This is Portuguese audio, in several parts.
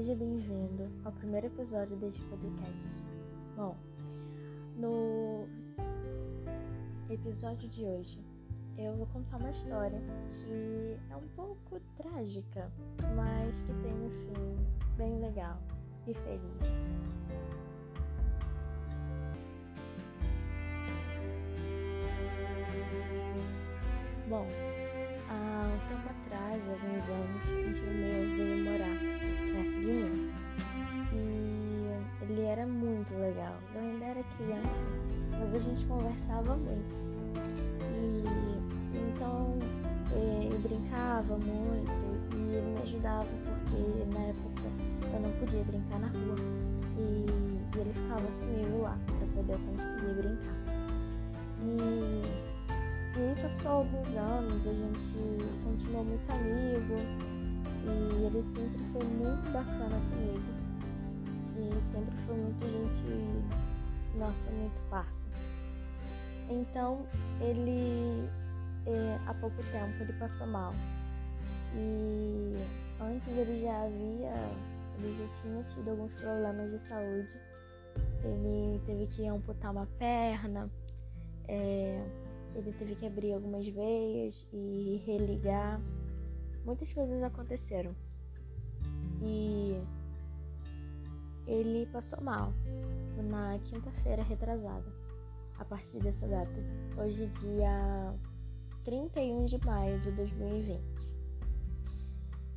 seja bem-vindo ao primeiro episódio deste podcast. Bom, no episódio de hoje eu vou contar uma história que é um pouco trágica, mas que tem um fim bem legal e feliz. Bom, mas a gente conversava muito. E então eh, eu brincava muito e ele me ajudava porque na época eu não podia brincar na rua. E, e ele ficava comigo lá para poder conseguir brincar. E e aí passou alguns anos, a gente continuou muito amigo e ele sempre foi muito bacana comigo. E sempre foi muito gente, nossa, muito parça. Então ele é, há pouco tempo ele passou mal. E antes ele já havia, ele já tinha tido alguns problemas de saúde. Ele teve que amputar uma perna. É, ele teve que abrir algumas veias e religar. Muitas coisas aconteceram. E ele passou mal na quinta-feira retrasada, a partir dessa data. Hoje, dia 31 de maio de 2020.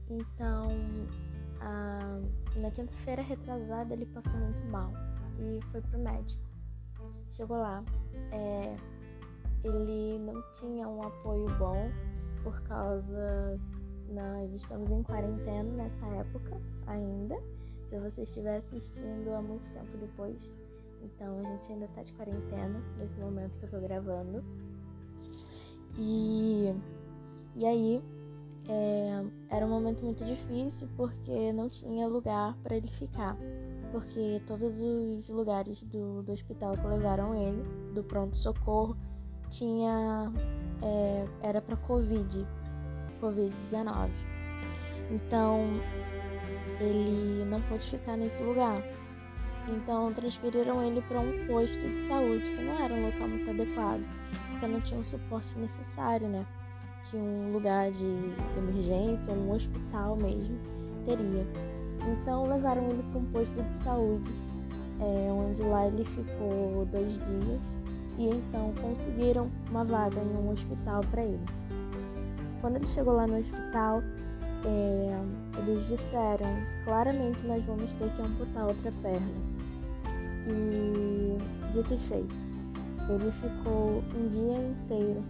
Então, a, na quinta-feira retrasada, ele passou muito mal e foi pro médico. Chegou lá, é, ele não tinha um apoio bom por causa nós estamos em quarentena nessa época ainda. Se você estiver assistindo há muito tempo depois, então a gente ainda tá de quarentena nesse momento que eu tô gravando. E, e aí é, era um momento muito difícil porque não tinha lugar para ele ficar. Porque todos os lugares do, do hospital que levaram ele, do pronto-socorro, tinha é, era para Covid, Covid-19. Então ele não pôde ficar nesse lugar. Então transferiram ele para um posto de saúde, que não era um local muito adequado, porque não tinha o suporte necessário, né? Que um lugar de emergência, um hospital mesmo, teria. Então levaram ele para um posto de saúde, é, onde lá ele ficou dois dias e então conseguiram uma vaga em um hospital para ele. Quando ele chegou lá no hospital, é, eles disseram claramente nós vamos ter que amputar outra perna. E dito e feito, ele ficou um dia inteiro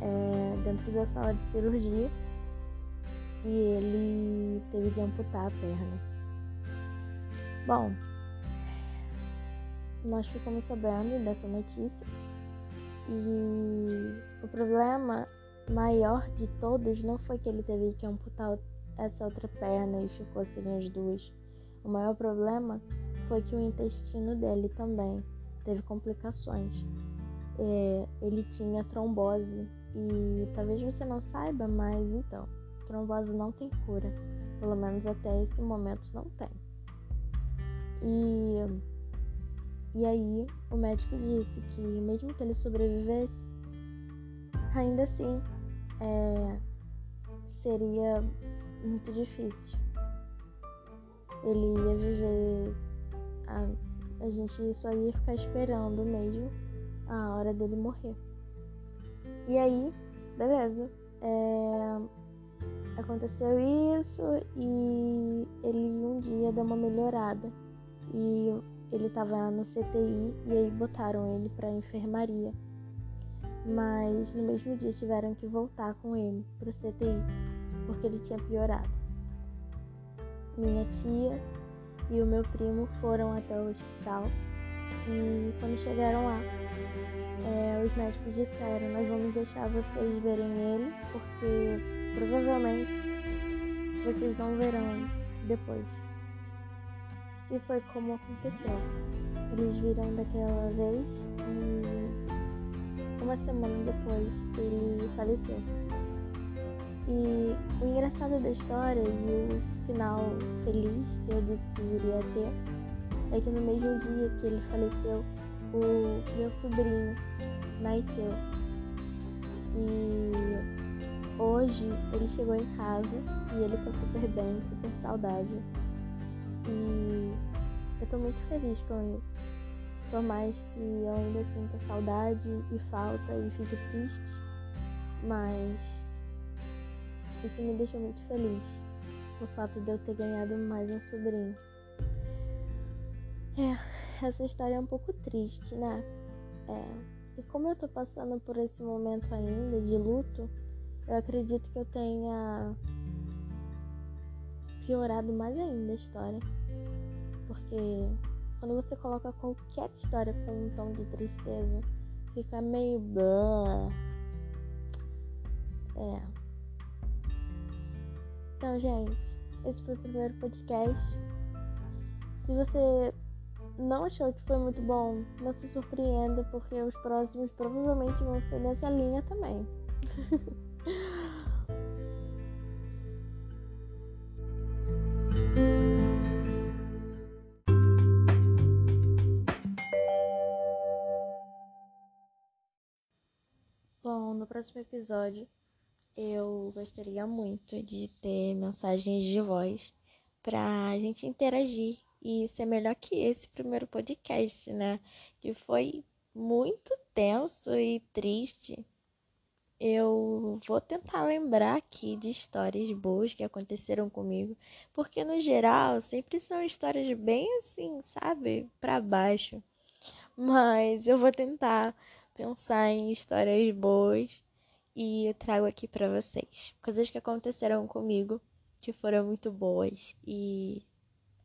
é, dentro da sala de cirurgia e ele teve de amputar a perna. Bom, nós ficamos sabendo dessa notícia e o problema maior de todos não foi que ele teve que amputar essa outra perna e ficou sem as duas. O maior problema foi que o intestino dele também teve complicações. É, ele tinha trombose e talvez você não saiba, mas então, trombose não tem cura. Pelo menos até esse momento não tem. E e aí o médico disse que mesmo que ele sobrevivesse, ainda assim é, seria muito difícil. Ele ia viver. A, a gente só ia ficar esperando mesmo a hora dele morrer. E aí, beleza. É, aconteceu isso e ele um dia deu uma melhorada. E ele estava no CTI e aí botaram ele para enfermaria. Mas no mesmo dia tiveram que voltar com ele pro CTI porque ele tinha piorado. Minha tia e o meu primo foram até o hospital e quando chegaram lá, é, os médicos disseram: Nós vamos deixar vocês verem ele porque provavelmente vocês não verão depois. E foi como aconteceu. Eles viram daquela vez e uma semana depois ele faleceu. E o engraçado da história e o final feliz que eu disse que iria ter é que no mesmo dia que ele faleceu, o meu sobrinho nasceu. E hoje ele chegou em casa e ele tá super bem, super saudável. E eu tô muito feliz com isso. Por mais que eu ainda sinta saudade e falta e fique triste, mas isso me deixa muito feliz. O fato de eu ter ganhado mais um sobrinho. É, essa história é um pouco triste, né? É. E como eu tô passando por esse momento ainda de luto, eu acredito que eu tenha piorado mais ainda a história. Porque quando você coloca qualquer história com um tom de tristeza, fica meio. É. Então, gente, esse foi o primeiro podcast. Se você não achou que foi muito bom, não se surpreenda, porque os próximos provavelmente vão ser nessa linha também. próximo episódio eu gostaria muito de ter mensagens de voz para a gente interagir e ser melhor que esse primeiro podcast, né? Que foi muito tenso e triste. Eu vou tentar lembrar aqui de histórias boas que aconteceram comigo, porque no geral sempre são histórias bem assim, sabe, para baixo. Mas eu vou tentar pensar em histórias boas e eu trago aqui para vocês coisas que aconteceram comigo que foram muito boas e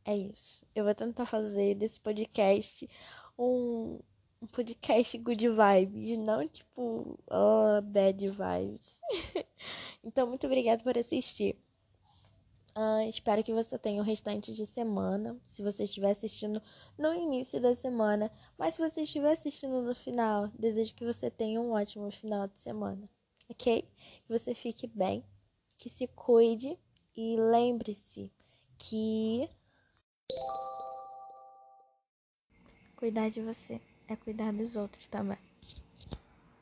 é isso. Eu vou tentar fazer desse podcast um, um podcast good vibes, não tipo oh, bad vibes. então, muito obrigada por assistir. Uh, espero que você tenha o restante de semana. Se você estiver assistindo no início da semana, mas se você estiver assistindo no final, desejo que você tenha um ótimo final de semana ok? Que você fique bem, que se cuide e lembre-se que cuidar de você é cuidar dos outros também.